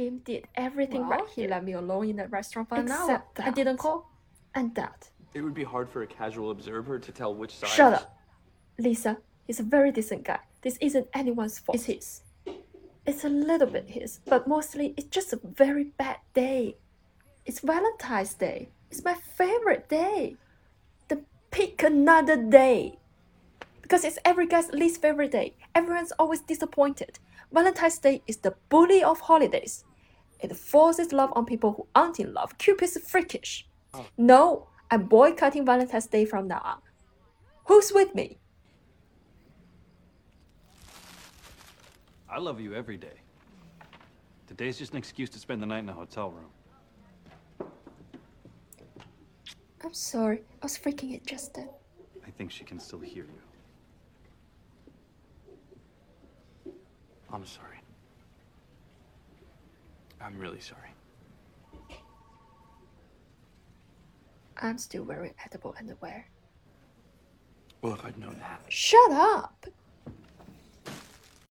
Jim did everything Well, right he here. let me alone in the restaurant for an hour. Except I didn't call. And that. It would be hard for a casual observer to tell which side. Shut up. Lisa, he's a very decent guy. This isn't anyone's fault. It's his. It's a little bit his, but mostly it's just a very bad day. It's Valentine's Day. It's my favorite day. Then pick another day. Because it's every guy's least favorite day. Everyone's always disappointed. Valentine's Day is the bully of holidays. It forces love on people who aren't in love. Cupid's freakish. Oh. No, I'm boycotting Valentine's Day from now on. Who's with me? I love you every day. Today's just an excuse to spend the night in a hotel room. I'm sorry. I was freaking it just then. I think she can still hear you. I'm sorry. I'm really sorry. I'm still wearing edible underwear. Well, if I'd known that. Shut up!